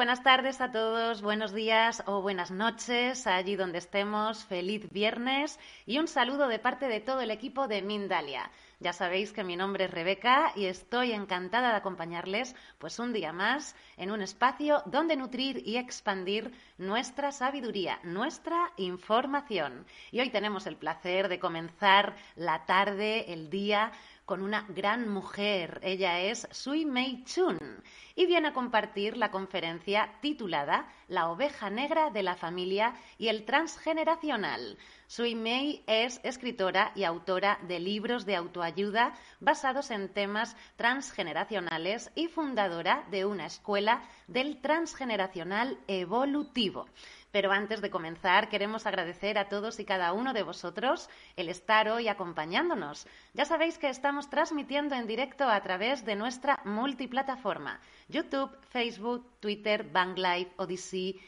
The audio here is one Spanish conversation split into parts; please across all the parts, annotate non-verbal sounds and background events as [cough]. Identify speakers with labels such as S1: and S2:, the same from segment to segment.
S1: buenas tardes a todos, buenos días o buenas noches allí donde estemos. Feliz viernes y un saludo de parte de todo el equipo de Mindalia. Ya sabéis que mi nombre es Rebeca y estoy encantada de acompañarles pues un día más en un espacio donde nutrir y expandir nuestra sabiduría, nuestra información. Y hoy tenemos el placer de comenzar la tarde, el día con una gran mujer. Ella es Sui Mei Chun y viene a compartir la conferencia titulada La oveja negra de la familia y el transgeneracional. Sui Mei es escritora y autora de libros de autoayuda basados en temas transgeneracionales y fundadora de una escuela del transgeneracional evolutivo. Pero antes de comenzar, queremos agradecer a todos y cada uno de vosotros el estar hoy acompañándonos. Ya sabéis que estamos transmitiendo en directo a través de nuestra multiplataforma, YouTube, Facebook, Twitter, Bang Live, Odyssey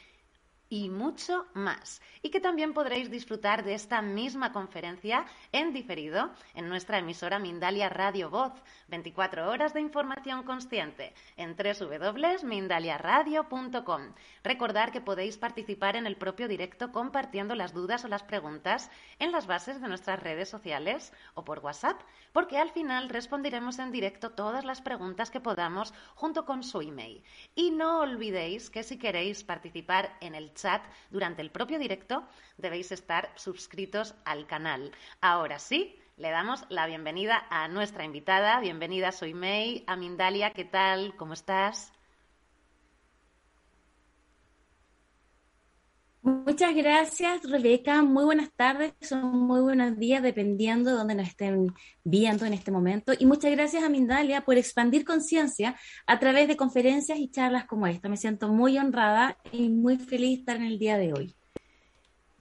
S1: y mucho más. Y que también podréis disfrutar de esta misma conferencia en diferido en nuestra emisora Mindalia Radio Voz. 24 horas de información consciente en www.mindaliaradio.com. Recordar que podéis participar en el propio directo compartiendo las dudas o las preguntas en las bases de nuestras redes sociales o por WhatsApp, porque al final responderemos en directo todas las preguntas que podamos junto con su email. Y no olvidéis que si queréis participar en el chat durante el propio directo, debéis estar suscritos al canal. Ahora sí, le damos la bienvenida a nuestra invitada. Bienvenida, soy May, a Mindalia. ¿Qué tal? ¿Cómo estás?
S2: Muchas gracias, Rebeca. Muy buenas tardes, son muy buenos días, dependiendo de dónde nos estén viendo en este momento. Y muchas gracias a Mindalia por expandir conciencia a través de conferencias y charlas como esta. Me siento muy honrada y muy feliz de estar en el día de hoy.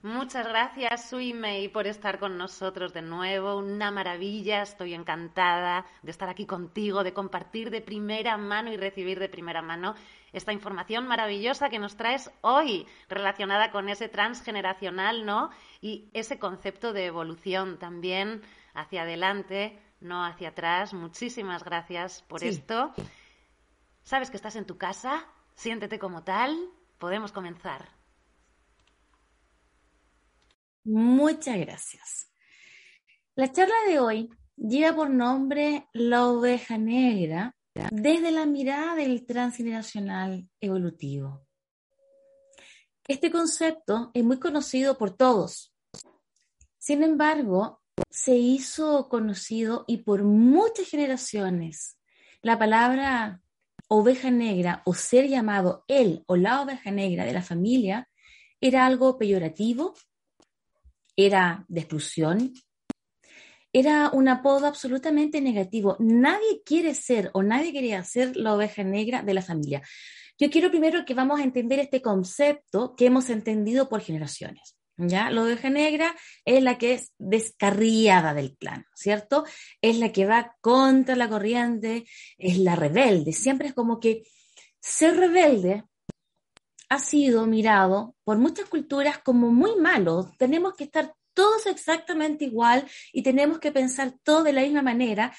S1: Muchas gracias, Sui Mei, por estar con nosotros de nuevo. Una maravilla, estoy encantada de estar aquí contigo, de compartir de primera mano y recibir de primera mano esta información maravillosa que nos traes hoy, relacionada con ese transgeneracional, ¿no? Y ese concepto de evolución también hacia adelante, no hacia atrás. Muchísimas gracias por esto. Sabes que estás en tu casa, siéntete como tal. Podemos comenzar.
S2: Muchas gracias. La charla de hoy lleva por nombre La oveja negra desde la mirada del transgeneracional evolutivo. Este concepto es muy conocido por todos. Sin embargo, se hizo conocido y por muchas generaciones la palabra oveja negra o ser llamado él o la oveja negra de la familia era algo peyorativo era de exclusión, era un apodo absolutamente negativo. Nadie quiere ser o nadie quería ser la oveja negra de la familia. Yo quiero primero que vamos a entender este concepto que hemos entendido por generaciones. ¿Ya? La oveja negra es la que es descarriada del plan, ¿cierto? Es la que va contra la corriente, es la rebelde. Siempre es como que ser rebelde ha sido mirado por muchas culturas como muy malo. Tenemos que estar todos exactamente igual y tenemos que pensar todo de la misma manera.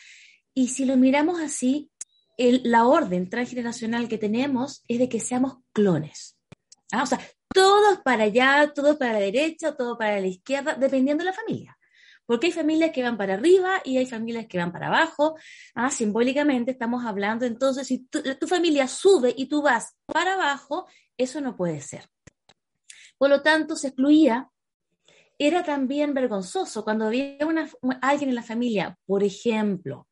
S2: Y si lo miramos así, la orden transgeneracional que tenemos es de que seamos clones. ¿Ah? O sea, todos para allá, todos para la derecha, todo para la izquierda, dependiendo de la familia. Porque hay familias que van para arriba y hay familias que van para abajo. ¿Ah? Simbólicamente estamos hablando, entonces, si tu familia sube y tú vas para abajo, eso no puede ser. Por lo tanto, se excluía. Era también vergonzoso cuando había alguien en la familia, por ejemplo,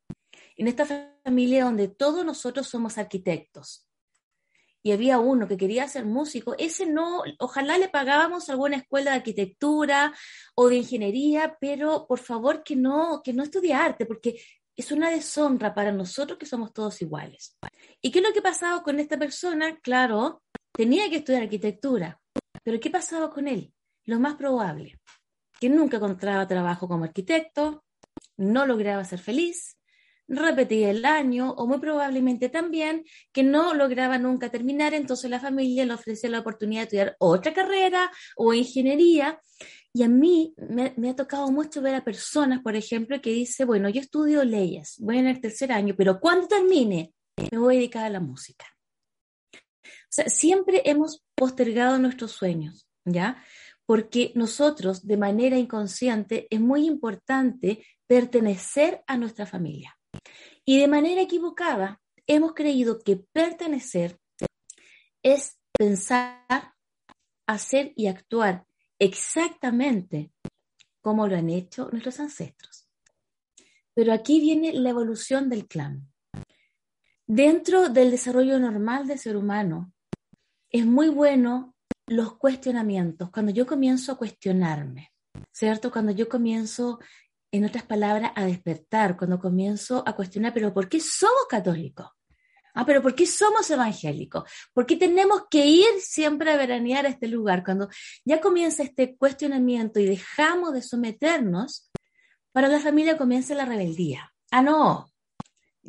S2: en esta familia donde todos nosotros somos arquitectos, y había uno que quería ser músico, ese no, ojalá le pagábamos alguna escuela de arquitectura o de ingeniería, pero por favor que no, que no estudie arte, porque es una deshonra para nosotros que somos todos iguales. ¿Y qué es lo que pasaba con esta persona? Claro, tenía que estudiar arquitectura, pero ¿qué pasaba con él? Lo más probable, que nunca encontraba trabajo como arquitecto, no lograba ser feliz, repetía el año o muy probablemente también que no lograba nunca terminar, entonces la familia le ofrecía la oportunidad de estudiar otra carrera o ingeniería. Y a mí me, ha tocado mucho ver a personas, por ejemplo, que dice, bueno, yo estudio leyes, voy en el tercer año, pero cuando termine, me voy a dedicar a la música. O sea, siempre hemos postergado nuestros sueños, ¿ya? Porque nosotros, de manera inconsciente, es muy importante pertenecer a nuestra familia. Y de manera equivocada, hemos creído que pertenecer es pensar, hacer y actuar exactamente como lo han hecho nuestros ancestros. Pero aquí viene la evolución del clan. Dentro del desarrollo normal del ser humano, es muy bueno los cuestionamientos, cuando yo comienzo a cuestionarme, ¿cierto? Cuando yo comienzo en otras palabras, a despertar, cuando comienzo a cuestionar, pero ¿por qué somos católicos? Ah, pero ¿por qué somos evangélicos? ¿Por qué tenemos que ir siempre a veranear a este lugar? Cuando ya comienza este cuestionamiento y dejamos de someternos, para la familia comienza la rebeldía. Ah, no,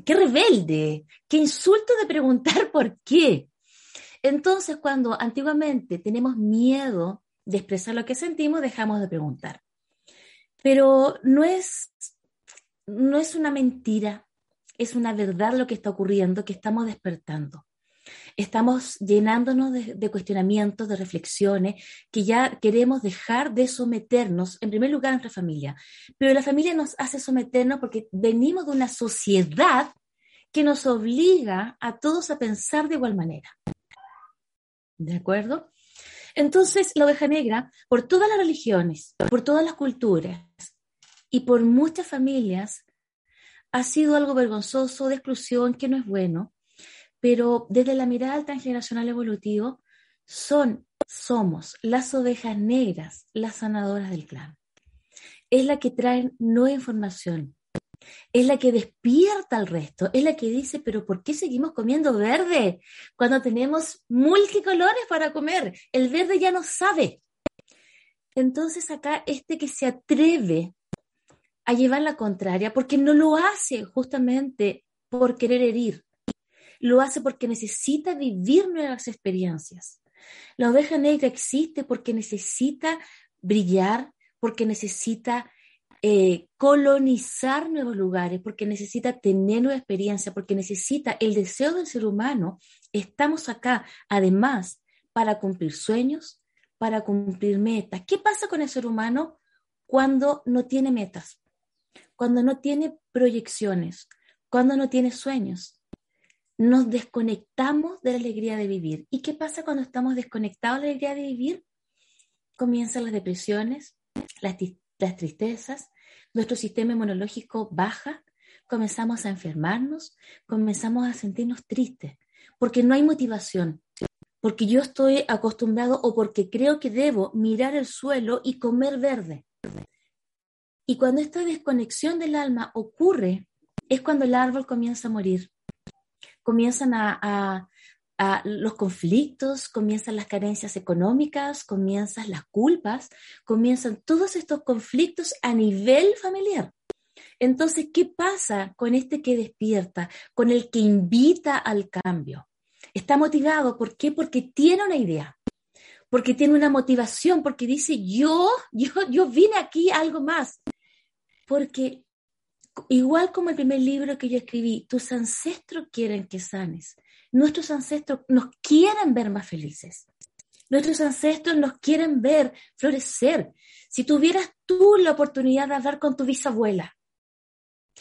S2: qué rebelde, qué insulto de preguntar [laughs] por qué. Entonces, cuando antiguamente tenemos miedo de expresar lo que sentimos, dejamos de preguntar. Pero no es, no es una mentira, es una verdad lo que está ocurriendo, que estamos despertando. Estamos llenándonos de, cuestionamientos, de reflexiones, que ya queremos dejar de someternos, en primer lugar, a nuestra familia. Pero la familia nos hace someternos porque venimos de una sociedad que nos obliga a todos a pensar de igual manera. ¿De acuerdo? Entonces, la oveja negra, por todas las religiones, por todas las culturas y por muchas familias, ha sido algo vergonzoso, de exclusión, que no es bueno, pero desde la mirada transgeneracional evolutivo, son, somos las ovejas negras, las sanadoras del clan. Es la que traen nueva información, es la que despierta al resto, es la que dice, pero ¿por qué seguimos comiendo verde cuando tenemos multicolores para comer? El verde ya no sabe. Entonces acá este que se atreve a llevar la contraria, porque no lo hace justamente por querer herir, lo hace porque necesita vivir nuevas experiencias. La oveja negra existe porque necesita brillar, porque necesita eh, colonizar nuevos lugares, porque necesita tener nueva experiencia, porque necesita el deseo del ser humano. Estamos acá, además, para cumplir sueños, para cumplir metas. ¿Qué pasa con el ser humano cuando no tiene metas? Cuando no tiene proyecciones, cuando no tiene sueños. Nos desconectamos de la alegría de vivir. ¿Y qué pasa cuando estamos desconectados de la alegría de vivir? Comienzan las depresiones, las, las tristezas, nuestro sistema inmunológico baja, comenzamos a enfermarnos, comenzamos a sentirnos tristes, porque no hay motivación, porque yo estoy acostumbrado o porque creo que debo mirar el suelo y comer verde. Y cuando esta desconexión del alma ocurre, es cuando el árbol comienza a morir. Comienzan a, los conflictos, comienzan las carencias económicas, comienzan las culpas, comienzan todos estos conflictos a nivel familiar. Entonces, ¿qué pasa con este que despierta, con el que invita al cambio? Está motivado, ¿por qué? Porque tiene una idea, porque tiene una motivación, porque dice, yo, yo, yo vine aquí algo más. Porque igual como el primer libro que yo escribí, tus ancestros quieren que sanes. Nuestros ancestros nos quieren ver más felices. Nuestros ancestros nos quieren ver florecer. Si tuvieras tú la oportunidad de hablar con tu bisabuela,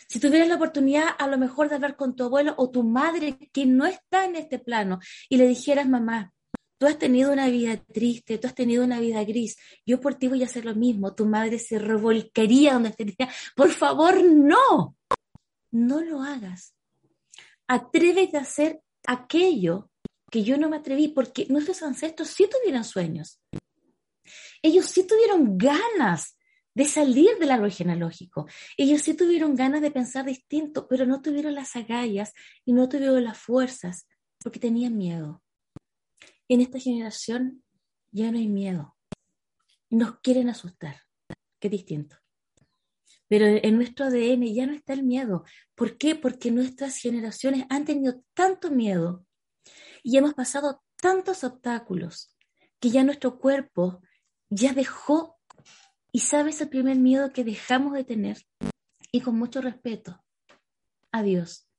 S2: si tuvieras la oportunidad a lo mejor de hablar con tu abuelo o tu madre que no está en este plano y le dijeras, mamá, tú has tenido una vida triste, tú has tenido una vida gris, yo por ti voy a hacer lo mismo, tu madre se revolcaría donde te diría, por favor, no, no lo hagas. Atrévete a hacer aquello que yo no me atreví, porque nuestros ancestros sí tuvieron sueños. Ellos sí tuvieron ganas de salir del árbol genealógico. Ellos sí tuvieron ganas de pensar distinto, pero no tuvieron las agallas y no tuvieron las fuerzas porque tenían miedo. En esta generación ya no hay miedo. Nos quieren asustar. Qué distinto. Pero en nuestro ADN ya no está el miedo. ¿Por qué? Porque nuestras generaciones han tenido tanto miedo y hemos pasado tantos obstáculos que ya nuestro cuerpo ya dejó y sabes el primer miedo que dejamos de tener y con mucho respeto a Dios.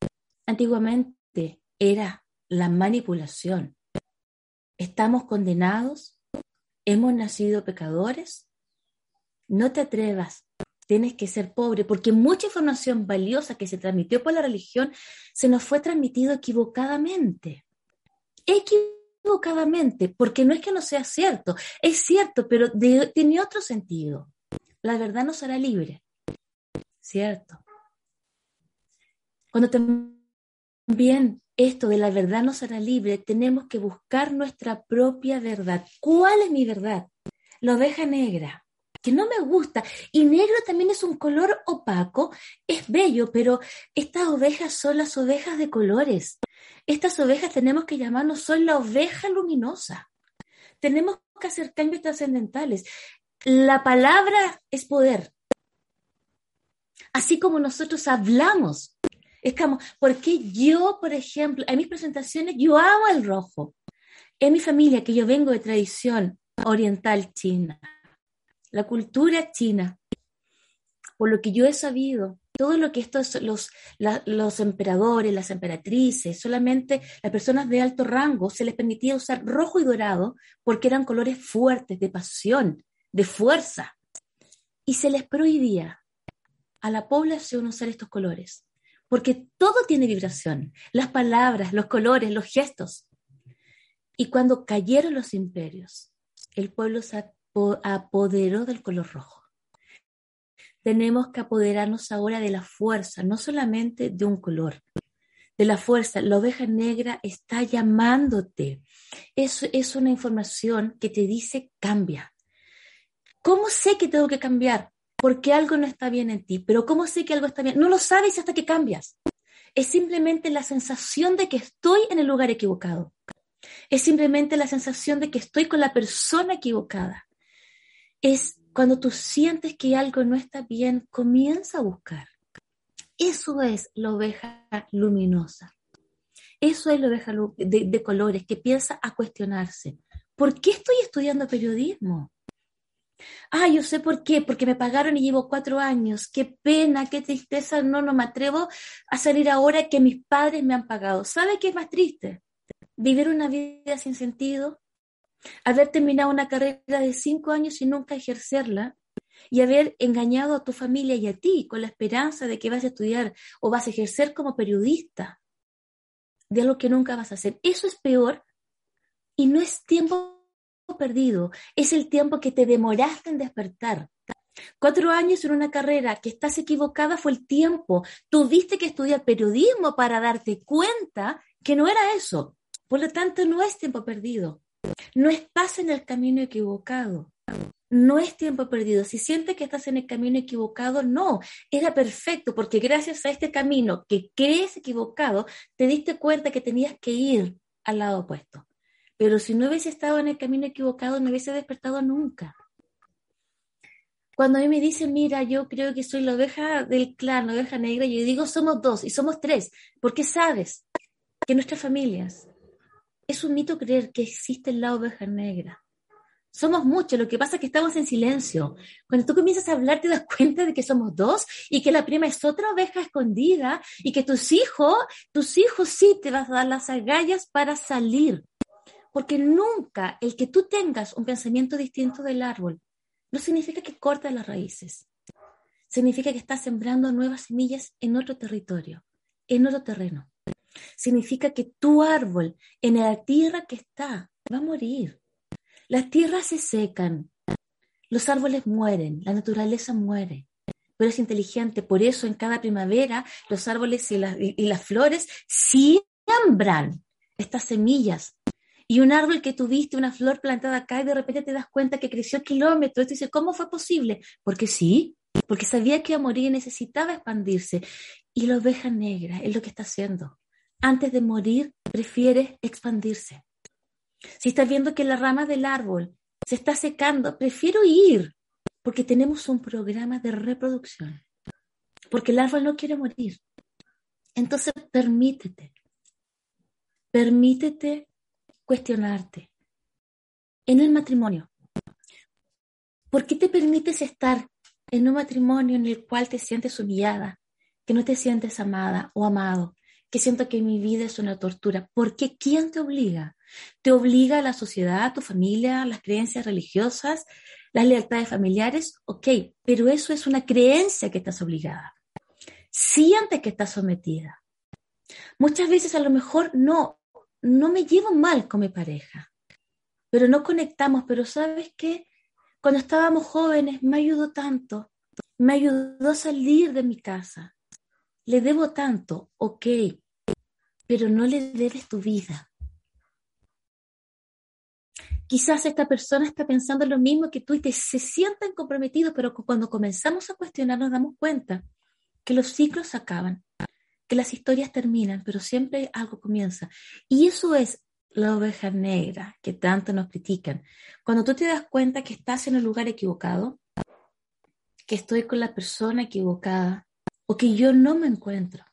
S2: Antiguamente era la manipulación. Estamos condenados, hemos nacido pecadores. No te atrevas, tienes que ser pobre, porque mucha información valiosa que se transmitió por la religión se nos fue transmitido equivocadamente. Equivocadamente, porque no es que no sea cierto, es cierto, pero tiene otro sentido. La verdad nos hará libre, ¿cierto? Cuando también esto de la verdad nos hará libre, tenemos que buscar nuestra propia verdad. ¿Cuál es mi verdad? La oveja negra, que no me gusta. Y negro también es un color opaco, es bello, pero estas ovejas son las ovejas de colores. Estas ovejas tenemos que llamarnos, son la oveja luminosa. Tenemos que hacer cambios trascendentales. La palabra es poder. Así como nosotros hablamos. Es como, porque yo, por ejemplo, en mis presentaciones, yo amo el rojo. En mi familia, que yo vengo de tradición oriental china, la cultura china, por lo que yo he sabido, todo lo que estos, los, los emperadores, las emperatrices, solamente las personas de alto rango se les permitía usar rojo y dorado porque eran colores fuertes, de pasión, de fuerza. Y se les prohibía a la población usar estos colores, porque todo tiene vibración, las palabras, los colores, los gestos. Y cuando cayeron los imperios, el pueblo apoderó del color rojo tenemos que apoderarnos ahora de la fuerza, no solamente de un color, de la fuerza. La oveja negra está llamándote. Eso es una información que te dice cambia. ¿Cómo sé que tengo que cambiar? Porque algo no está bien en ti. Pero ¿cómo sé que algo está bien? No lo sabes hasta que cambias. Es simplemente la sensación de que estoy en el lugar equivocado. Es simplemente la sensación de que estoy con la persona equivocada. Es cuando tú sientes que algo no está bien, comienza a buscar. Eso es la oveja luminosa. Eso es la oveja de, colores que piensa a cuestionarse. ¿Por qué estoy estudiando periodismo? Ah, yo sé por qué, porque me pagaron y llevo cuatro años. Qué pena, qué tristeza. No, no me atrevo a salir ahora que mis padres me han pagado. ¿Sabe qué es más triste? Vivir una vida sin sentido, haber terminado una carrera de cinco años y nunca ejercerla, y haber engañado a tu familia y a ti con la esperanza de que vas a estudiar o vas a ejercer como periodista de algo que nunca vas a hacer. Eso es peor y no es tiempo perdido, es el tiempo que te demoraste en despertar. Cuatro años en una carrera que estás equivocada fue el tiempo. Tuviste que estudiar periodismo para darte cuenta que no era eso. Por lo tanto, no es tiempo perdido. No estás en el camino equivocado. No es tiempo perdido. Si sientes que estás en el camino equivocado, no. Era perfecto porque gracias a este camino que crees equivocado, te diste cuenta que tenías que ir al lado opuesto. Pero si no hubiese estado en el camino equivocado, no hubiese despertado nunca. Cuando a mí me dicen, mira, yo creo que soy la oveja del clan, la oveja negra, yo digo, somos dos y somos tres, porque sabes que nuestras familias, es un mito creer que existe lado oveja negra. Somos muchos, lo que pasa es que estamos en silencio. Cuando tú comienzas a hablar te das [laughs] cuenta de que somos dos y que la prima es otra oveja escondida y que tus hijos, tus hijos sí te vas a dar las agallas para salir. Porque nunca el que tú tengas un pensamiento distinto del árbol no significa que cortas las raíces. Significa que estás sembrando nuevas semillas en otro territorio, en otro terreno significa que tu árbol en la tierra que está va a morir. Las tierras se secan, los árboles mueren, la naturaleza muere, pero es inteligente. Por eso en cada primavera los árboles y, las, y las flores siembran estas semillas Y un árbol que tuviste, una flor plantada acá y de repente te das cuenta que creció kilómetros. Y dices, ¿cómo fue posible? Porque sí, porque sabía que iba a morir y necesitaba expandirse. Y la oveja negra es lo que está haciendo. Antes de morir, prefiere expandirse. Si estás viendo que la rama del árbol se está secando, prefiero ir, porque tenemos un programa de reproducción. Porque el árbol no quiere morir. Entonces, permítete. Permítete cuestionarte. En el matrimonio, ¿por qué te permites estar en un matrimonio en el cual te sientes humillada, que no te sientes amada o amado, que siento que mi vida es una tortura? ¿Por qué? ¿Quién te obliga? ¿Te obliga la sociedad, tu familia, las creencias religiosas, las lealtades familiares? Ok, pero eso es una creencia que estás obligada. Siente que estás sometida. Muchas veces a lo mejor no, no me llevo mal con mi pareja, pero no conectamos, pero ¿sabes qué? Cuando estábamos jóvenes me ayudó tanto, me ayudó a salir de mi casa. Le debo tanto, ok, pero no le debes tu vida. Quizás esta persona está pensando lo mismo que tú y te, se sienten comprometidos, pero cuando comenzamos a cuestionar nos damos cuenta que los ciclos acaban que las historias terminan, pero siempre algo comienza. Y eso es la oveja negra que tanto nos critican. Cuando tú te das cuenta que estás en el lugar equivocado, que estoy con la persona equivocada o que yo no me encuentro.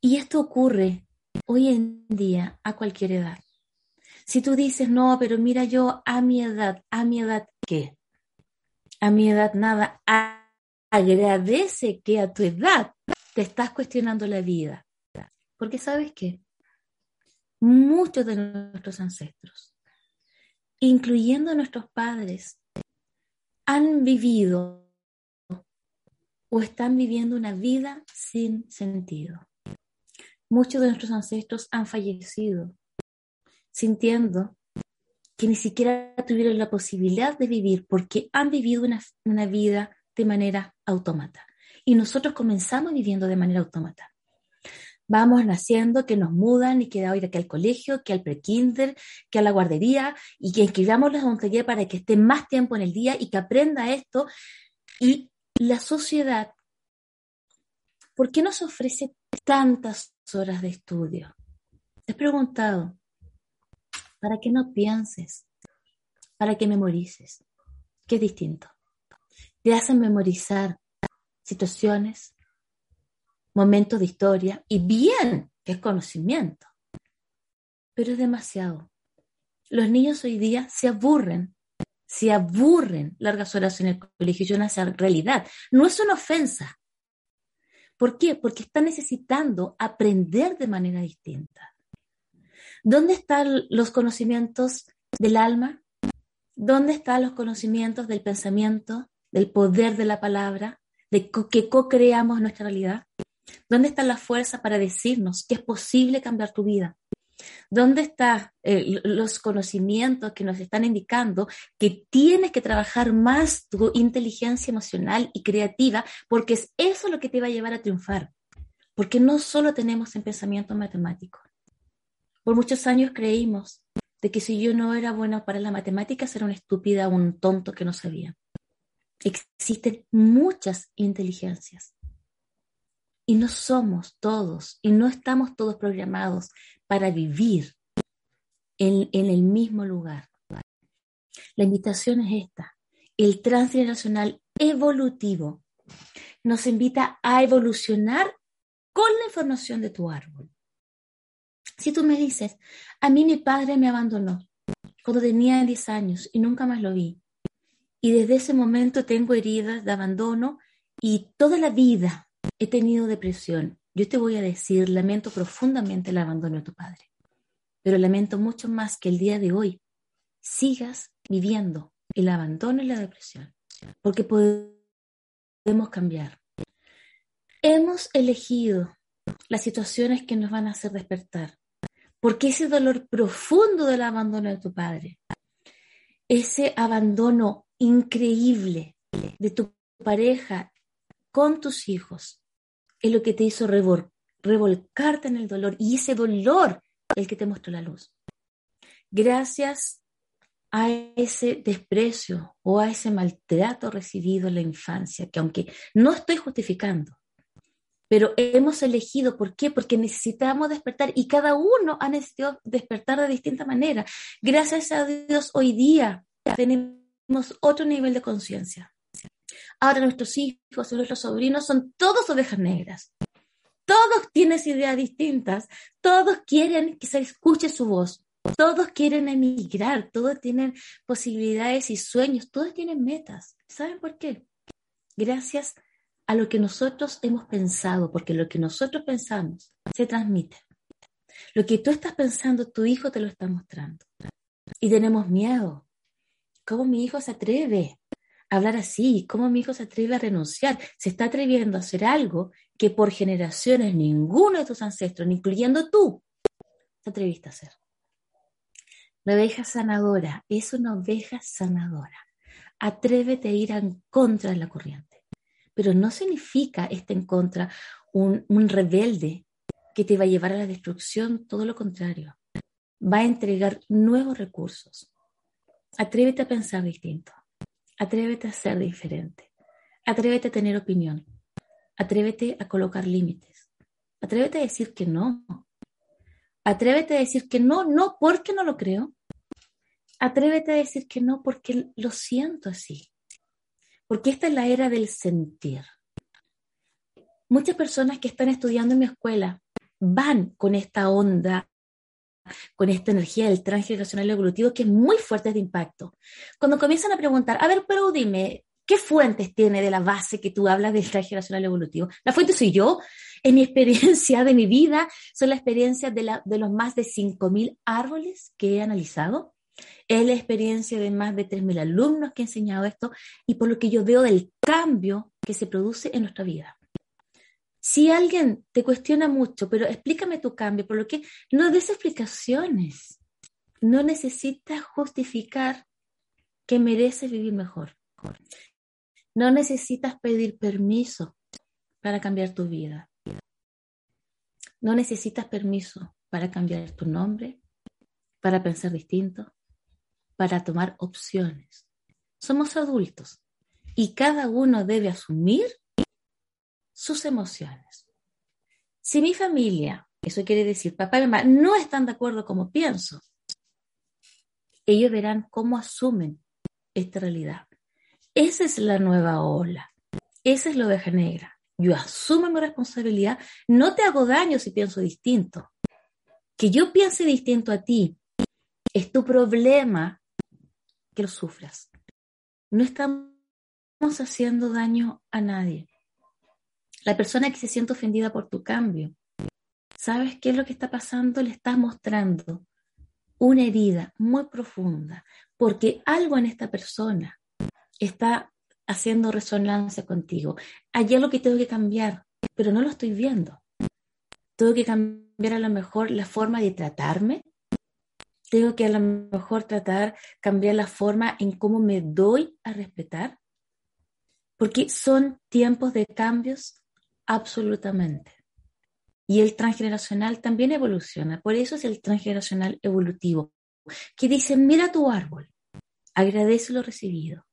S2: Y esto ocurre hoy en día a cualquier edad. Si tú dices, no, pero mira yo a mi edad, a mi edad, ¿qué? A mi edad nada. Agradece que a tu edad te estás cuestionando la vida. Porque sabes qué? Muchos de nuestros ancestros, incluyendo nuestros padres, han vivido o están viviendo una vida sin sentido. Muchos de nuestros ancestros han fallecido sintiendo que ni siquiera tuvieron la posibilidad de vivir porque han vivido una, vida de manera autómata y nosotros comenzamos viviendo de manera autómata. Vamos naciendo, que nos mudan y que da ir aquí al colegio, que al prekinder, que a la guardería y que inscribamos la taller para que esté más tiempo en el día y que aprenda esto. Y la sociedad, ¿por qué nos ofrece tantas horas de estudio? Te he preguntado, para que no pienses, para que memorices, ¿Qué es distinto. Te hacen memorizar situaciones, momentos de historia, y bien, que es conocimiento, pero es demasiado. Los niños hoy día se aburren, se aburren largas horas en el colegio, y una realidad. No es una ofensa. ¿Por qué? Porque están necesitando aprender de manera distinta. ¿Dónde están los conocimientos del alma? ¿Dónde están los conocimientos del pensamiento, del poder de la palabra? de que co-creamos nuestra realidad? ¿Dónde está la fuerza para decirnos que es posible cambiar tu vida? ¿Dónde están eh, los conocimientos que nos están indicando que tienes que trabajar más tu inteligencia emocional y creativa porque es eso lo que te va a llevar a triunfar? Porque no solo tenemos en pensamiento matemático. Por muchos años creímos de que si yo no era bueno para la matemática, era una estúpida, un tonto que no sabía. Existen muchas inteligencias y no somos todos y no estamos todos programados para vivir en, el mismo lugar. La invitación es esta. El transgeneracional evolutivo nos invita a evolucionar con la información de tu árbol. Si tú me dices, a mí mi padre me abandonó cuando tenía 10 años y nunca más lo vi, y desde ese momento tengo heridas de abandono y toda la vida he tenido depresión. Yo te voy a decir, lamento profundamente el abandono de tu padre, pero lamento mucho más que el día de hoy sigas viviendo el abandono y la depresión, porque podemos cambiar. Hemos elegido las situaciones que nos van a hacer despertar, porque ese dolor profundo del abandono de tu padre, ese abandono increíble de tu pareja con tus hijos es lo que te hizo revolcarte en el dolor y ese dolor el que te mostró la luz. gracias a ese desprecio o a ese maltrato recibido en la infancia, que aunque no estoy justificando, pero hemos elegido, ¿por qué? Porque necesitamos despertar y cada uno ha necesitado despertar de distinta manera. Gracias a Dios, hoy día tenemos otro nivel de conciencia. Ahora nuestros hijos y nuestros sobrinos son todos ovejas negras. Todos tienen ideas distintas, todos quieren que se escuche su voz, todos quieren emigrar, todos tienen posibilidades y sueños, todos tienen metas. ¿Saben por qué? Gracias a lo que nosotros hemos pensado, porque lo que nosotros pensamos se transmite. Lo que tú estás pensando, tu hijo te lo está mostrando. Y tenemos miedo. ¿Cómo mi hijo se atreve hablar así? ¿Cómo mi hijo se atreve a renunciar? Se está atreviendo a hacer algo que por generaciones ninguno de tus ancestros, incluyendo tú, te atreviste a hacer. La oveja sanadora es una oveja sanadora. Atrévete a ir en contra de la corriente. Pero no significa este en contra un, un rebelde que te va a llevar a la destrucción, todo lo contrario. Va a entregar nuevos recursos. Atrévete a pensar distinto. Atrévete a ser diferente. Atrévete a tener opinión. Atrévete a colocar límites. Atrévete a decir que no. Atrévete a decir que no, no porque no lo creo. Atrévete a decir que no porque lo siento así. Porque esta es la era del sentir. Muchas personas que están estudiando en mi escuela van con esta onda, con esta energía del transgeneracional evolutivo que es muy fuerte de impacto. Cuando comienzan a preguntar, a ver, pero dime, ¿Qué fuentes tiene de la base que tú hablas del generacional evolutivo? La fuente soy yo. En mi experiencia de mi vida, son la experiencia de, la, de los más de 5.000 árboles que he analizado. Es la experiencia de más de 3.000 alumnos que he enseñado esto y por lo que yo veo del cambio que se produce en nuestra vida. Si alguien te cuestiona mucho, pero explícame tu cambio, por lo que no des explicaciones. No necesitas justificar que mereces vivir mejor. No necesitas pedir permiso para cambiar tu vida. No necesitas permiso para cambiar tu nombre, para pensar distinto, para tomar opciones. Somos adultos y cada uno debe asumir sus emociones. Si mi familia, eso quiere decir papá y mamá, no están de acuerdo como pienso, ellos verán cómo asumen esta realidad. Esa es la nueva ola. Esa es la oveja negra. Yo asumo mi responsabilidad. No te hago daño si pienso distinto. Que yo piense distinto a ti es tu problema que lo sufras. No estamos haciendo daño a nadie. La persona que se siente ofendida por tu cambio, ¿sabes qué es lo que está pasando? Le estás mostrando una herida muy profunda, porque algo en esta persona está haciendo resonancia contigo. Hay algo que tengo que cambiar, pero no lo estoy viendo. Tengo que cambiar a lo mejor la forma de tratarme. Tengo que a lo mejor tratar, cambiar la forma en cómo me doy a respetar. Porque son tiempos de cambios absolutamente. Y el transgeneracional también evoluciona. Por eso es el transgeneracional evolutivo, que dice, mira tu árbol, agradece lo recibido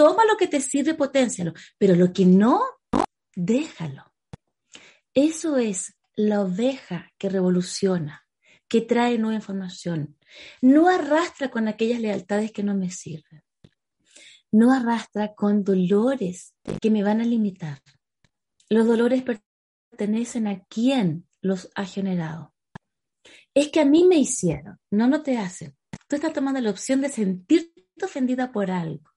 S2: toma lo que te sirve, potencialo, pero lo que no, déjalo. Eso es la oveja que revoluciona, que trae nueva información. No arrastra con aquellas lealtades que no me sirven. No arrastra con dolores que me van a limitar. Los dolores pertenecen a quien los ha generado. Es que a mí me hicieron, no, no te hacen. Tú estás tomando la opción de sentirte ofendida por algo.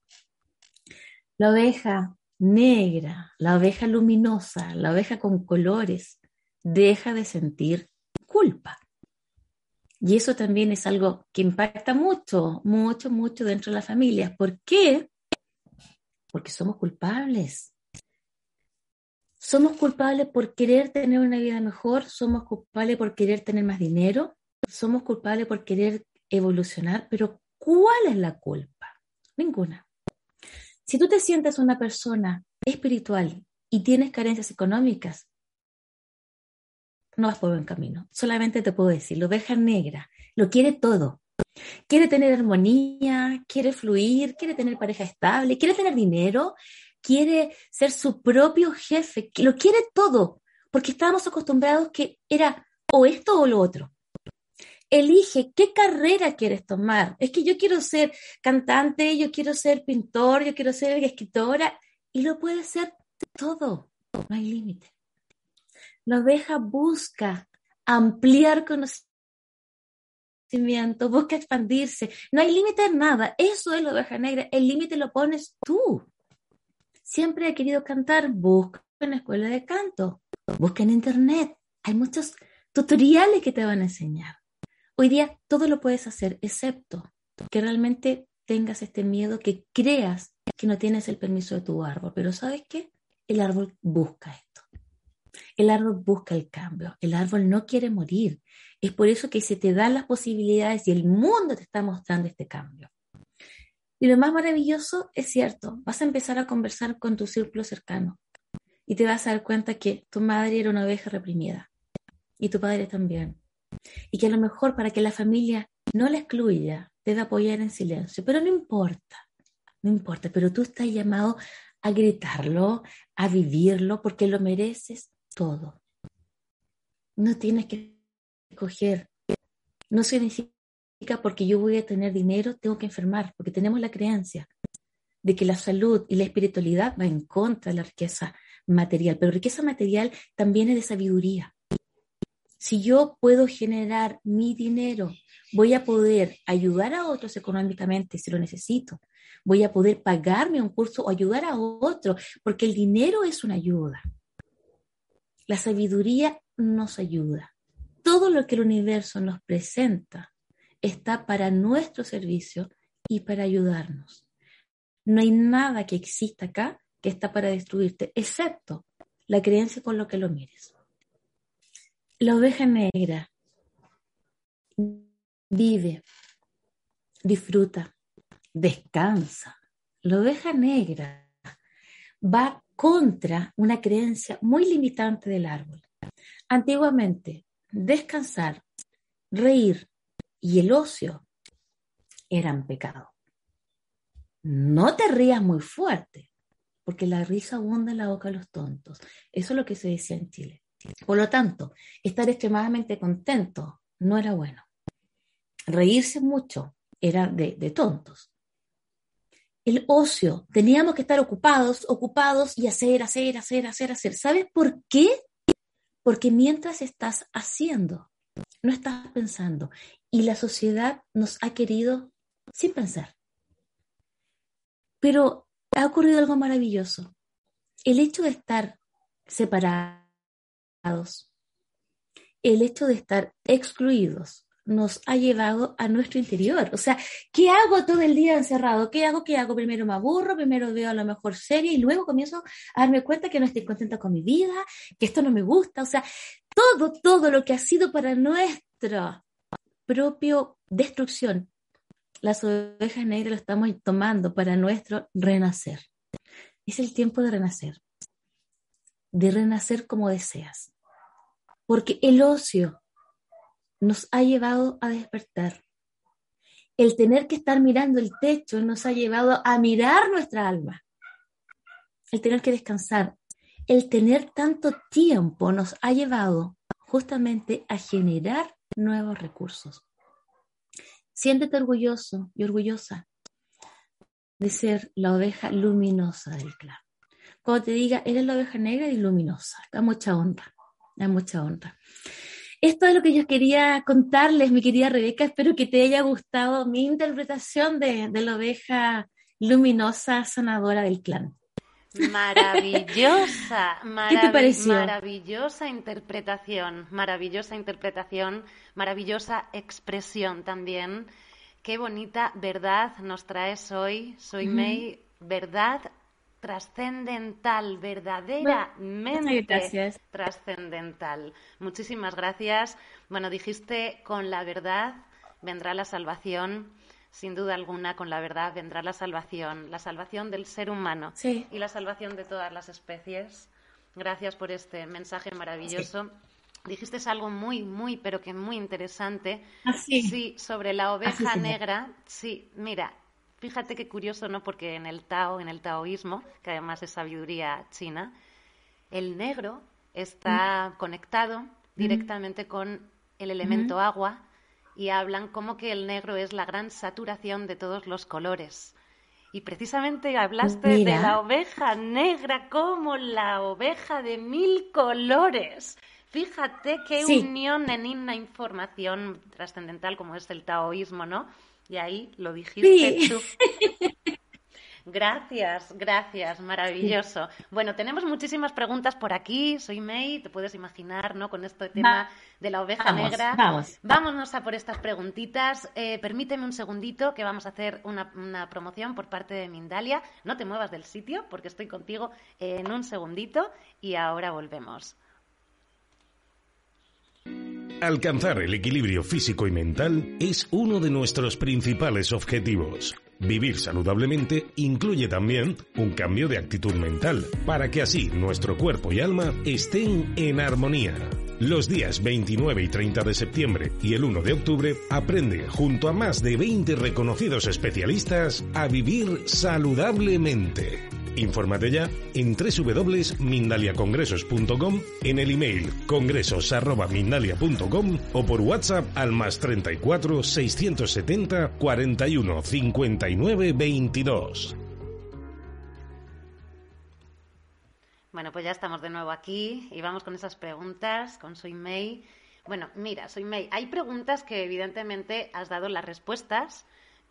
S2: La oveja negra, la oveja luminosa, la oveja con colores, deja de sentir culpa. Y eso también es algo que impacta mucho, mucho, mucho dentro de las familias. ¿Por qué? Porque somos culpables. Somos culpables por querer tener una vida mejor, somos culpables por querer tener más dinero, somos culpables por querer evolucionar, pero ¿cuál es la culpa? Ninguna. Si tú te sientes una persona espiritual y tienes carencias económicas, no vas por buen camino. Solamente te puedo decir, la oveja negra lo quiere todo. quiere tener armonía, quiere fluir, quiere tener pareja estable, quiere tener dinero, quiere ser su propio jefe, lo quiere todo, porque estábamos acostumbrados que era o esto o lo otro. Elige qué carrera quieres tomar. Es que yo quiero ser cantante, yo quiero ser pintor, yo quiero ser escritora, y lo puede ser todo, no hay límite. La oveja busca ampliar conocimiento busca expandirse. No hay límite en nada. Eso es la oveja negra. El límite lo pones tú. Siempre he querido cantar. Busca en la escuela de canto. Busca en internet. Hay muchos tutoriales que te van a enseñar. Hoy día todo lo puedes hacer, excepto que realmente tengas este miedo, que creas que no tienes el permiso de tu árbol. Pero ¿sabes qué? El árbol busca esto. El árbol busca el cambio. El árbol no quiere morir. Es por eso que se te dan las posibilidades y el mundo te está mostrando este cambio. Y lo más maravilloso es cierto, vas a empezar a conversar con tu círculo cercano y te vas a dar cuenta que tu madre era una oveja reprimida y tu padre también. Y que a lo mejor para que la familia no la excluya, debe apoyar en silencio, pero no importa, no importa, pero tú estás llamado a gritarlo, a vivirlo, porque lo mereces todo. No tienes que coger. No significa porque yo voy a tener dinero, tengo que enfermar, porque tenemos la creencia de que la salud y la espiritualidad va en contra de la riqueza material, pero riqueza material también es de sabiduría. Si yo puedo generar mi dinero, voy a poder ayudar a otros económicamente si lo necesito. Voy a poder pagarme un curso o ayudar a otro, porque el dinero es una ayuda. La sabiduría nos ayuda todo lo que el universo nos presenta está para nuestro servicio y para ayudarnos. No hay nada que exista acá que está para destruirte, excepto la creencia con lo que lo mires. La oveja negra vive, disfruta, descansa. La oveja negra va contra una creencia muy limitante del árbol. Antiguamente, descansar, reír y el ocio eran pecado. No te rías muy fuerte, porque la risa abunda en la boca de los tontos. Eso es lo que se decía en Chile. Por lo tanto, estar extremadamente contento no era bueno. Reírse mucho era de, de tontos. El ocio, teníamos que estar ocupados, ocupados y hacer, hacer, hacer, hacer, hacer. ¿Sabes por qué? Porque mientras estás haciendo, no estás pensando. Y la sociedad nos ha querido sin pensar. Pero ha ocurrido algo maravilloso. El hecho de estar separados, el hecho de estar excluidos, nos ha llevado a nuestro interior. O sea, ¿qué hago todo el día encerrado? ¿Qué hago? ¿Qué hago? Primero me aburro, primero veo a lo mejor serie y luego comienzo a darme cuenta que no estoy contenta con mi vida, que esto no me gusta. O sea, todo, todo lo que ha sido para nuestra propia destrucción, las ovejas negras lo estamos tomando para nuestro renacer. Es el tiempo de renacer, de renacer como deseas. Porque el ocio nos ha llevado a despertar. El tener que estar mirando el techo nos ha llevado a mirar nuestra alma. El tener que descansar, el tener tanto tiempo nos ha llevado justamente a generar nuevos recursos. Siéntete orgulloso y orgullosa de ser la oveja luminosa del clan. Cuando te diga, eres la oveja negra y luminosa, da mucha honra, da mucha honra. Esto es lo que yo quería contarles, mi querida Rebeca. Espero que te haya gustado mi interpretación de, la oveja luminosa sanadora del clan.
S1: Maravillosa, [laughs] ¿Qué te pareció? maravillosa interpretación, maravillosa interpretación, maravillosa expresión también. Qué bonita verdad nos traes hoy. Soy May, verdad trascendental, verdaderamente trascendental. Muchísimas gracias. Bueno, dijiste con la verdad vendrá la salvación. Sin duda alguna, con la verdad vendrá la salvación, la salvación del ser humano y la salvación de todas las especies. Gracias por este mensaje maravilloso. dijiste algo muy, muy, pero que muy interesante.
S2: Ah,
S1: sí, sobre la oveja negra. Sí, mira, fíjate qué curioso, ¿no? Porque en el Tao, en el taoísmo, que además es sabiduría china, el negro está mm. conectado mm. directamente con el elemento agua y hablan como que el negro es la gran saturación de todos los colores. Y precisamente hablaste de la oveja negra como la oveja de mil colores. Fíjate qué unión en una información trascendental como es el taoísmo, ¿no? Y ahí lo dijiste tú. [laughs] Gracias, gracias, maravilloso. Bueno, tenemos muchísimas preguntas por aquí. Soy May, te puedes imaginar, ¿no? Con este tema de la oveja negra.
S2: Vamos.
S1: Vámonos a por estas preguntitas. Eh, permíteme un segundito que vamos a hacer una, una, promoción por parte de Mindalia. No te muevas del sitio porque estoy contigo en un segundito y ahora volvemos.
S3: Alcanzar el equilibrio físico y mental es uno de nuestros principales objetivos. Vivir saludablemente incluye también un cambio de actitud mental, para que así nuestro cuerpo y alma estén en armonía. Los días 29 y 30 de septiembre y el 1 de octubre aprende junto a más de 20 reconocidos especialistas a vivir saludablemente. Infórmate ya en www.mindaliacongresos.com, en el email congresos.mindalia.com o por WhatsApp al más 34 670 41 59 22.
S1: Bueno, pues ya estamos de nuevo aquí y vamos con esas preguntas con Soy May. Bueno, mira, Soy May. Hay preguntas que evidentemente has dado las respuestas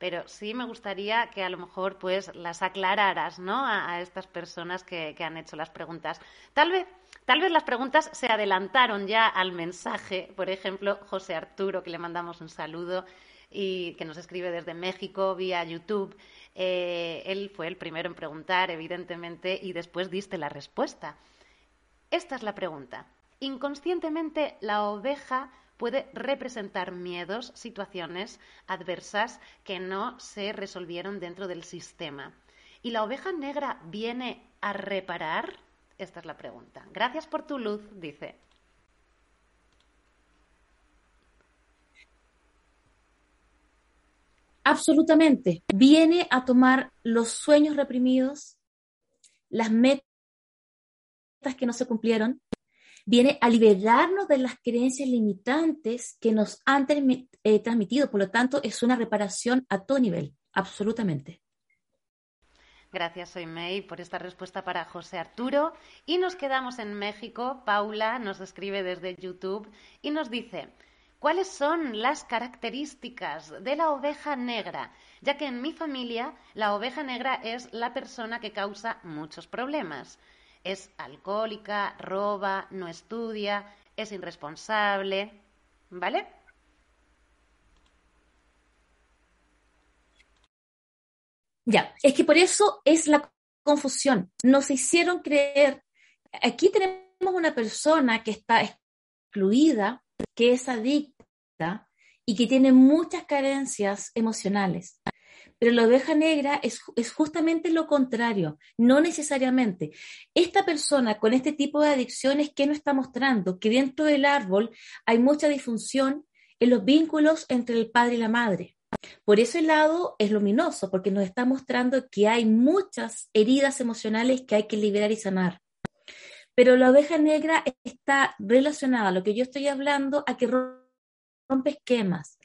S1: pero sí me gustaría que a lo mejor pues las aclararas, ¿no? A, estas personas que, han hecho las preguntas. Tal vez, tal vez las preguntas se adelantaron ya al mensaje. Por ejemplo, José Arturo, que le mandamos un saludo y que nos escribe desde México vía YouTube. Eh, él fue el primero en preguntar, evidentemente, y después diste la respuesta. Esta es la pregunta. Inconscientemente la oveja puede representar miedos, situaciones adversas que no se resolvieron dentro del sistema. ¿Y la oveja negra viene a reparar? Esta es la pregunta. Gracias por tu luz, dice.
S2: Absolutamente. Viene a tomar los sueños reprimidos, las metas que no se cumplieron, viene a liberarnos de las creencias limitantes que nos han eh, transmitido. Por lo tanto, es una reparación a todo nivel, absolutamente.
S1: Gracias, soy May, por esta respuesta para José Arturo. Y nos quedamos en México. Paula nos escribe desde YouTube y nos dice, ¿cuáles son las características de la oveja negra? Ya que en mi familia la oveja negra es la persona que causa muchos problemas es alcohólica, roba, no estudia, es irresponsable, ¿vale?
S2: Ya, es que por eso es la confusión. Nos hicieron creer, aquí tenemos una persona que está excluida, que es adicta y que tiene muchas carencias emocionales. Pero la oveja negra es, justamente lo contrario, no necesariamente. Esta persona con este tipo de adicciones, ¿qué nos está mostrando? Que dentro del árbol hay mucha disfunción en los vínculos entre el padre y la madre. Por ese lado es luminoso, porque nos está mostrando que hay muchas heridas emocionales que hay que liberar y sanar. Pero la oveja negra está relacionada a lo que yo estoy hablando, a que rompe esquemas,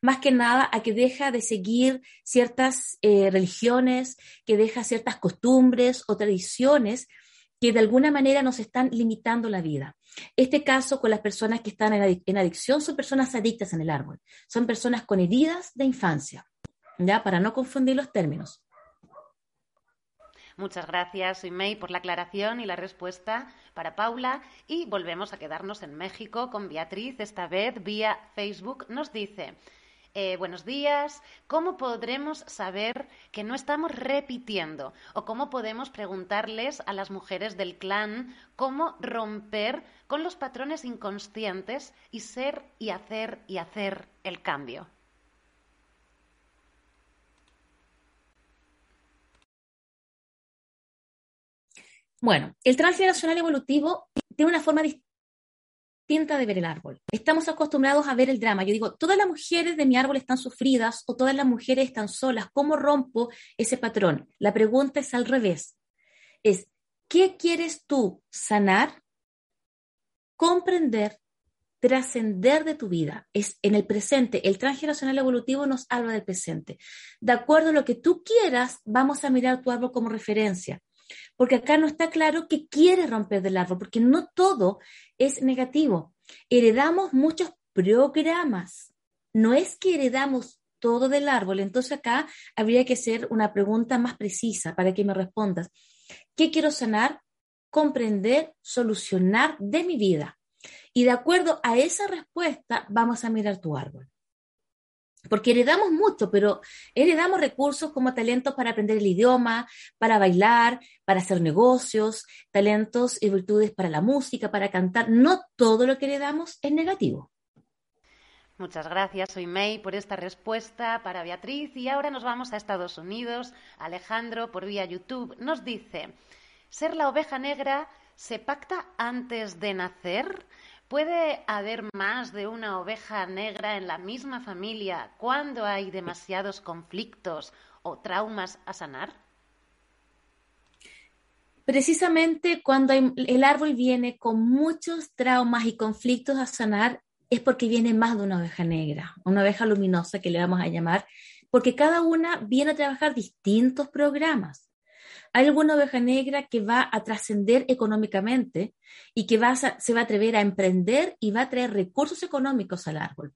S2: más que nada a que deja de seguir ciertas eh, religiones, que deja ciertas costumbres o tradiciones que de alguna manera nos están limitando la vida. Este caso con las personas que están en, adicción son personas adictas en el árbol, son personas con heridas de infancia, ¿ya? Para no confundir los términos.
S1: Muchas gracias, May, por la aclaración y la respuesta para Paula. Y volvemos a quedarnos en México con Beatriz, esta vez vía Facebook. Nos dice, eh, buenos días, ¿cómo podremos saber que no estamos repitiendo? ¿O cómo podemos preguntarles a las mujeres del clan cómo romper con los patrones inconscientes y ser y hacer y hacer el cambio?
S2: Bueno, el transgeneracional evolutivo tiene una forma distinta de ver el árbol. Estamos acostumbrados a ver el drama. Yo digo, todas las mujeres de mi árbol están sufridas o todas las mujeres están solas. ¿Cómo rompo ese patrón? La pregunta es al revés. Es, ¿qué quieres tú sanar, comprender, trascender de tu vida? Es en el presente. El transgeneracional evolutivo nos habla del presente. De acuerdo a lo que tú quieras, vamos a mirar tu árbol como referencia porque acá no está claro qué quiere romper del árbol, porque no todo es negativo. Heredamos muchos programas, no es que heredamos todo del árbol, entonces acá habría que hacer una pregunta más precisa para que me respondas. ¿Qué quiero sanar? Comprender, solucionar de mi vida. Y de acuerdo a esa respuesta, vamos a mirar tu árbol porque heredamos mucho, pero heredamos recursos como talentos para aprender el idioma, para bailar, para hacer negocios, talentos y virtudes para la música, para cantar. No todo lo que heredamos es negativo.
S1: Muchas gracias, soy May, por esta respuesta para Beatriz. Y ahora nos vamos a Estados Unidos. Alejandro, por vía YouTube, nos dice, ¿ser la oveja negra se pacta antes de nacer? ¿Puede haber más de una oveja negra en la misma familia cuando hay demasiados conflictos o traumas a sanar?
S2: Precisamente cuando el árbol viene con muchos traumas y conflictos a sanar, es porque viene más de una oveja negra, una oveja luminosa que le vamos a llamar, porque cada una viene a trabajar distintos programas. Hay alguna oveja negra que va a trascender económicamente y que va se va a atrever a emprender y va a traer recursos económicos al árbol.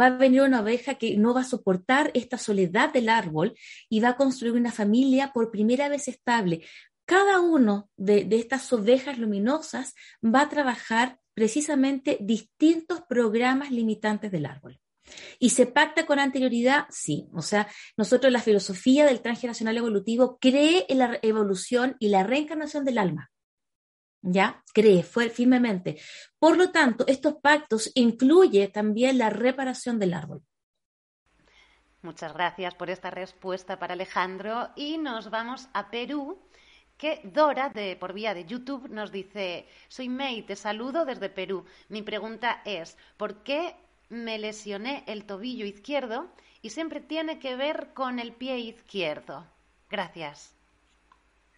S2: Va a venir una oveja que no va a soportar esta soledad del árbol y va a construir una familia por primera vez estable. Cada uno de estas ovejas luminosas va a trabajar precisamente distintos programas limitantes del árbol. ¿Y se pacta con anterioridad? Sí. O sea, nosotros la filosofía del transgeneracional evolutivo cree en la evolución y la reencarnación del alma. ¿Ya? Cree fue, firmemente. Por lo tanto, estos pactos incluyen también la reparación del árbol.
S1: Muchas gracias por esta respuesta para Alejandro y nos vamos a Perú que Dora, de, por vía de YouTube, nos dice, soy May, te saludo desde Perú. Mi pregunta es, ¿por qué me lesioné el tobillo izquierdo y siempre tiene que ver con el pie izquierdo. Gracias.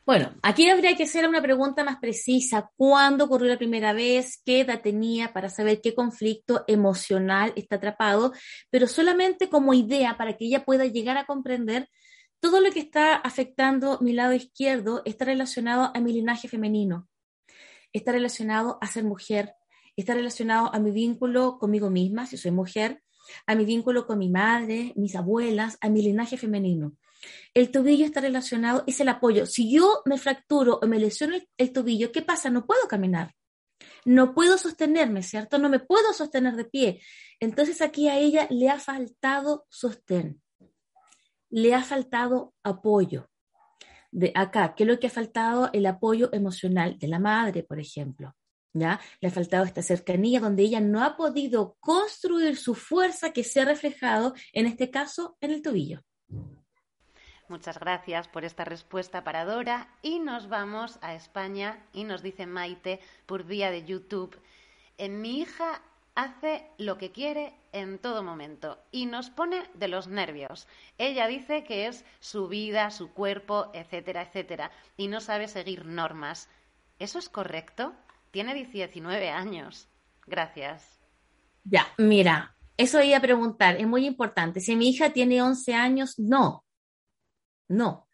S2: Bueno, aquí habría que hacer una pregunta más precisa. ¿Cuándo ocurrió la primera vez? ¿Qué edad tenía para saber qué conflicto emocional está atrapado? Pero solamente como idea para que ella pueda llegar a comprender todo lo que está afectando mi lado izquierdo está relacionado a mi linaje femenino, está relacionado a ser mujer, está relacionado a mi vínculo conmigo misma, si soy mujer, a mi vínculo con mi madre, mis abuelas, a mi linaje femenino. El tobillo está relacionado, es el apoyo. Si yo me fracturo o me lesiono el, tobillo, ¿qué pasa? No puedo caminar. No puedo sostenerme, ¿cierto? No me puedo sostener de pie. Entonces aquí a ella le ha faltado sostén. Le ha faltado apoyo. De acá, ¿qué es lo que ha faltado? El apoyo emocional de la madre, por ejemplo. ¿Ya? Le ha faltado esta cercanía donde ella no ha podido construir su fuerza que se ha reflejado, en este caso, en el tobillo.
S1: Muchas gracias por esta respuesta para Dora y nos vamos a España y nos dice Maite por vía de YouTube, mi hija hace lo que quiere en todo momento y nos pone de los nervios. Ella dice que es su vida, su cuerpo, etcétera, etcétera, y no sabe seguir normas. ¿Eso es correcto? Tiene 19 años. Gracias.
S2: Ya, mira, eso iba a preguntar, es muy importante. Si mi hija tiene 11 años, no. No.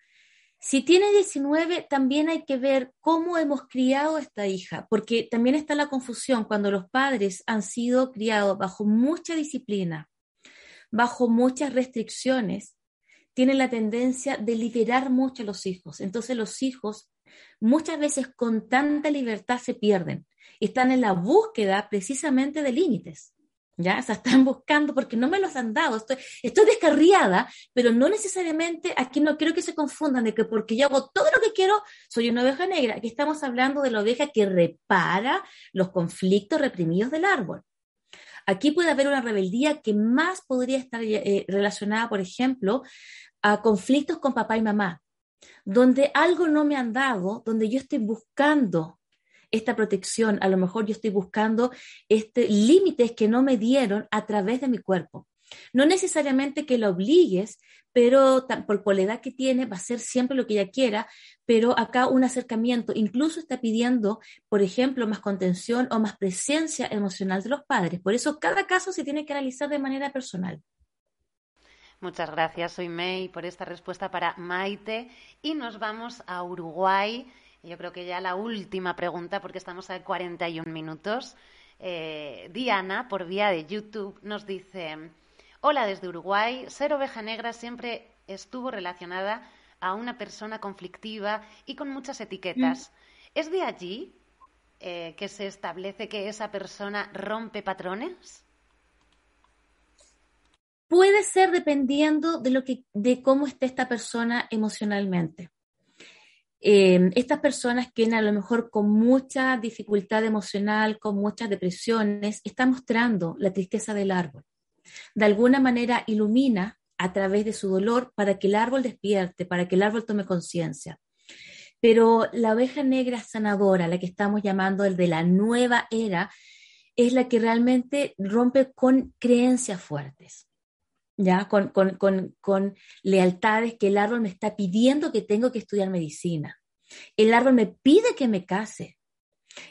S2: Si tiene 19, también hay que ver cómo hemos criado a esta hija, porque también está la confusión cuando los padres han sido criados bajo mucha disciplina, bajo muchas restricciones, tienen la tendencia de liberar mucho a los hijos. Entonces los hijos muchas veces con tanta libertad se pierden. Están en la búsqueda precisamente de límites. ¿Ya? O están buscando porque no me los han dado. Estoy, estoy descarriada, pero no necesariamente, aquí no quiero que se confundan de que porque yo hago todo lo que quiero, soy una oveja negra. Aquí estamos hablando de la oveja que repara los conflictos reprimidos del árbol. Aquí puede haber una rebeldía que más podría estar eh, relacionada, por ejemplo, a conflictos con papá y mamá donde algo no me han dado, donde yo estoy buscando esta protección, a lo mejor yo estoy buscando este, límites que no me dieron a través de mi cuerpo. No necesariamente que la obligues, pero por, la edad que tiene va a ser siempre lo que ella quiera, pero acá un acercamiento incluso está pidiendo, por ejemplo, más contención o más presencia emocional de los padres. Por eso cada caso se tiene que analizar de manera personal.
S1: Muchas gracias, soy May, por esta respuesta para Maite. Y nos vamos a Uruguay. Yo creo que ya la última pregunta, porque estamos a 41 minutos. Eh, Diana, por vía de YouTube, nos dice, hola desde Uruguay, ser oveja negra siempre estuvo relacionada a una persona conflictiva y con muchas etiquetas. Mm. ¿Es de allí eh, que se establece que esa persona rompe patrones?
S2: Puede ser dependiendo de lo que, de cómo esté esta persona emocionalmente. Eh, estas personas que a lo mejor con mucha dificultad emocional, con muchas depresiones, están mostrando la tristeza del árbol. De alguna manera ilumina a través de su dolor para que el árbol despierte, para que el árbol tome conciencia. Pero la oveja negra sanadora, la que estamos llamando el de la nueva era, es la que realmente rompe con creencias fuertes. ¿Ya? Con, con, lealtades que el árbol me está pidiendo que tengo que estudiar medicina. El árbol me pide que me case.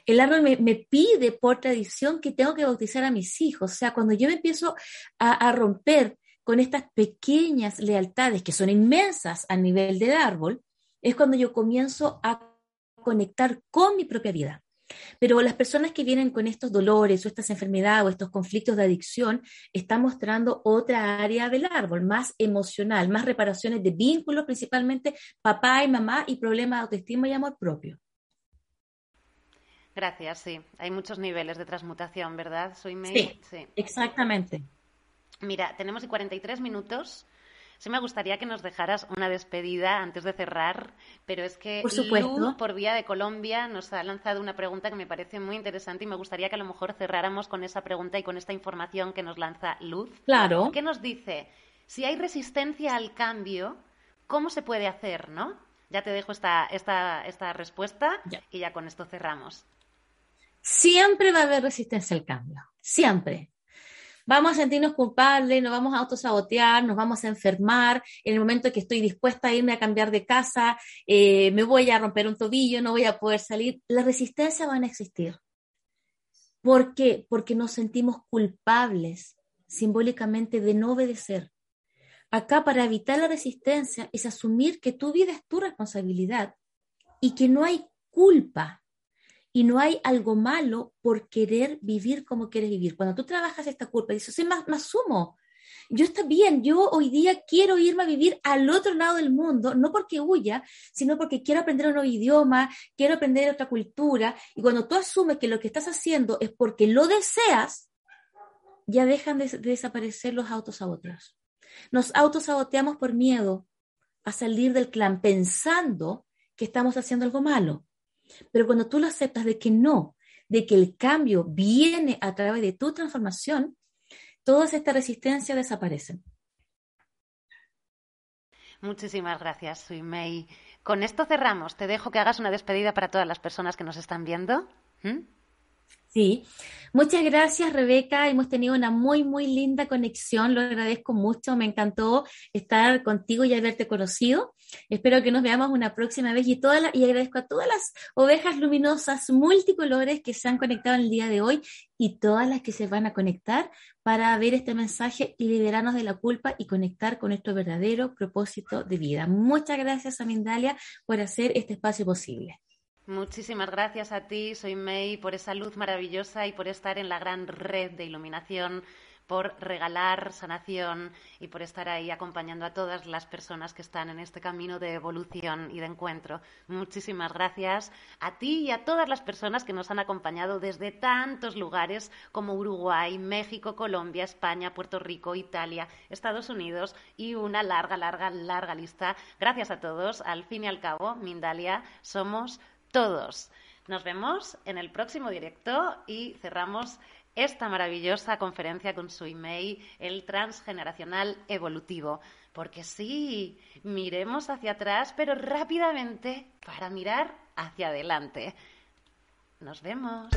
S2: El árbol me, pide por tradición que tengo que bautizar a mis hijos. O sea, cuando yo me empiezo a, a romper con estas pequeñas lealtades que son inmensas a nivel del árbol, es cuando yo comienzo a conectar con mi propia vida. Pero las personas que vienen con estos dolores o estas enfermedades o estos conflictos de adicción están mostrando otra área del árbol, más emocional, más reparaciones de vínculos, principalmente papá y mamá y problemas de autoestima y amor propio.
S1: Gracias, sí. Hay muchos niveles de transmutación, ¿verdad?
S2: Soy Sí, sí, exactamente.
S1: Mira, tenemos 43 minutos. Sí me gustaría que nos dejaras una despedida antes de cerrar, pero es que
S2: por
S1: por vía de Colombia, nos ha lanzado una pregunta que me parece muy interesante y me gustaría que a lo mejor cerráramos con esa pregunta y con esta información que nos lanza Luz.
S2: Claro.
S1: ¿Qué nos dice? Si hay resistencia al cambio, ¿cómo se puede hacer, no? Ya te dejo esta, esta, esta respuesta y ya con esto cerramos.
S2: Siempre va a haber resistencia al cambio, siempre vamos a sentirnos culpables, nos vamos a autosabotear, nos vamos a enfermar, en el momento que estoy dispuesta a irme a cambiar de casa, eh, me voy a romper un tobillo, no voy a poder salir, la resistencia van a existir. ¿Por qué? Porque nos sentimos culpables simbólicamente de no obedecer. Acá para evitar la resistencia es asumir que tu vida es tu responsabilidad y que no hay culpa y no hay algo malo por querer vivir como quieres vivir. Cuando tú trabajas esta culpa, dices, sí, más, más sumo. Yo está bien, yo hoy día quiero irme a vivir al otro lado del mundo, no porque huya, sino porque quiero aprender un nuevo idioma, quiero aprender otra cultura. Y cuando tú asumes que lo que estás haciendo es porque lo deseas, ya dejan de, de desaparecer los autosaboteos. Nos autosaboteamos por miedo a salir del clan pensando que estamos haciendo algo malo. Pero cuando tú lo aceptas de que no, de que el cambio viene a través de tu transformación, todas estas resistencias desaparecen.
S1: Muchísimas gracias, May. Con esto cerramos. Te dejo que hagas una despedida para todas las personas que nos están viendo. ¿Mm?
S2: Sí, muchas gracias Rebeca, hemos tenido una muy, muy linda conexión, lo agradezco mucho, me encantó estar contigo y haberte conocido. Espero que nos veamos una próxima vez y, y agradezco a todas las ovejas luminosas multicolores que se han conectado en el día de hoy y todas las que se van a conectar para ver este mensaje y liberarnos de la culpa y conectar con nuestro verdadero propósito de vida. Muchas gracias a Mindalia por hacer este espacio posible.
S1: Muchísimas gracias a ti, soy May, por esa luz maravillosa y por estar en la gran red de iluminación, por regalar sanación y por estar ahí acompañando a todas las personas que están en este camino de evolución y de encuentro. Muchísimas gracias a ti y a todas las personas que nos han acompañado desde tantos lugares como Uruguay, México, Colombia, España, Puerto Rico, Italia, Estados Unidos y una larga, larga, larga lista. Gracias a todos. Al fin y al cabo, Mindalia, somos todos. Nos vemos en el próximo directo y cerramos esta maravillosa conferencia con su email, el transgeneracional evolutivo. Porque sí, miremos hacia atrás, pero rápidamente para mirar hacia adelante. Nos vemos.